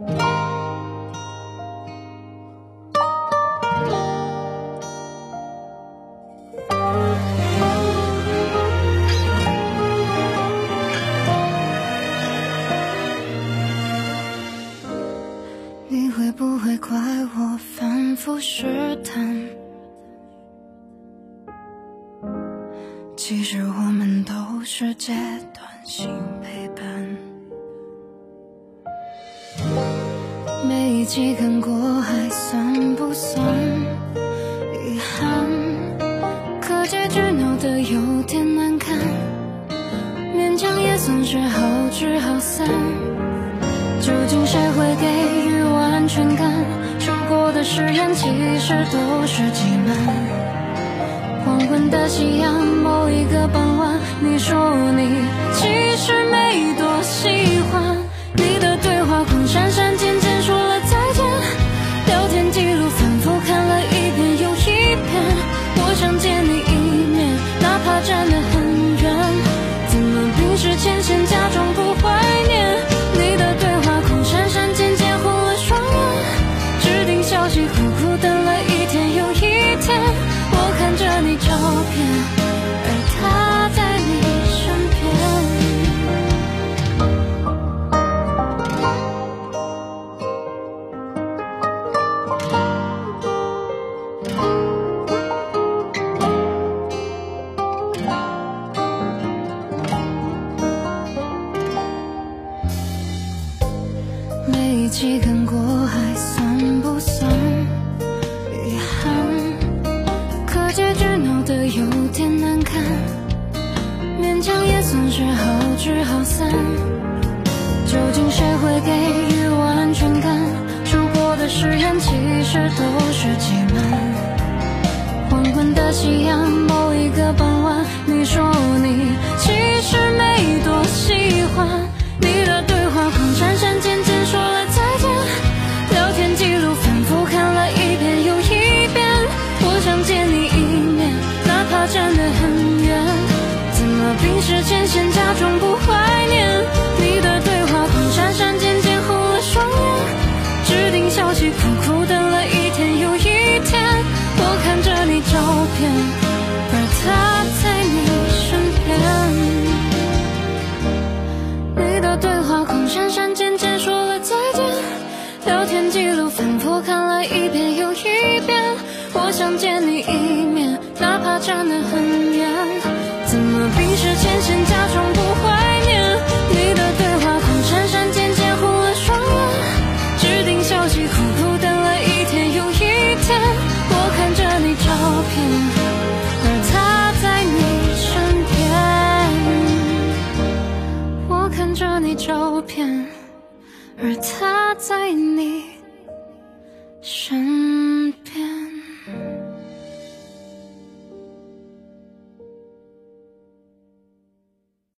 你会不会怪我反复试探？其实我们都是阶段性陪伴，每一集看过还算不算遗憾？可结局闹得有点难看，勉强也算是好聚好散。究竟谁会给予安全感？说过的誓言其实都是欺瞒。黄昏的夕阳，某一个傍晚，你说一集看过，还算不算遗憾？可结局闹得？有点难看，勉强也算是好聚好散。究竟谁会给予我安全感？说过的誓言其实都是欺瞒。黄昏的夕阳，某一个傍晚，冰释前嫌，假装不怀念你的对话框，闪闪渐渐红了双眼，指定消息苦苦等了一天又一天，我看着你照片，而他在你身边，你的对话框闪闪渐渐说了再见，聊天记录反复看了一遍又一遍，我想见你一面。哪怕站得很远，怎么冰释前嫌，而他在你身。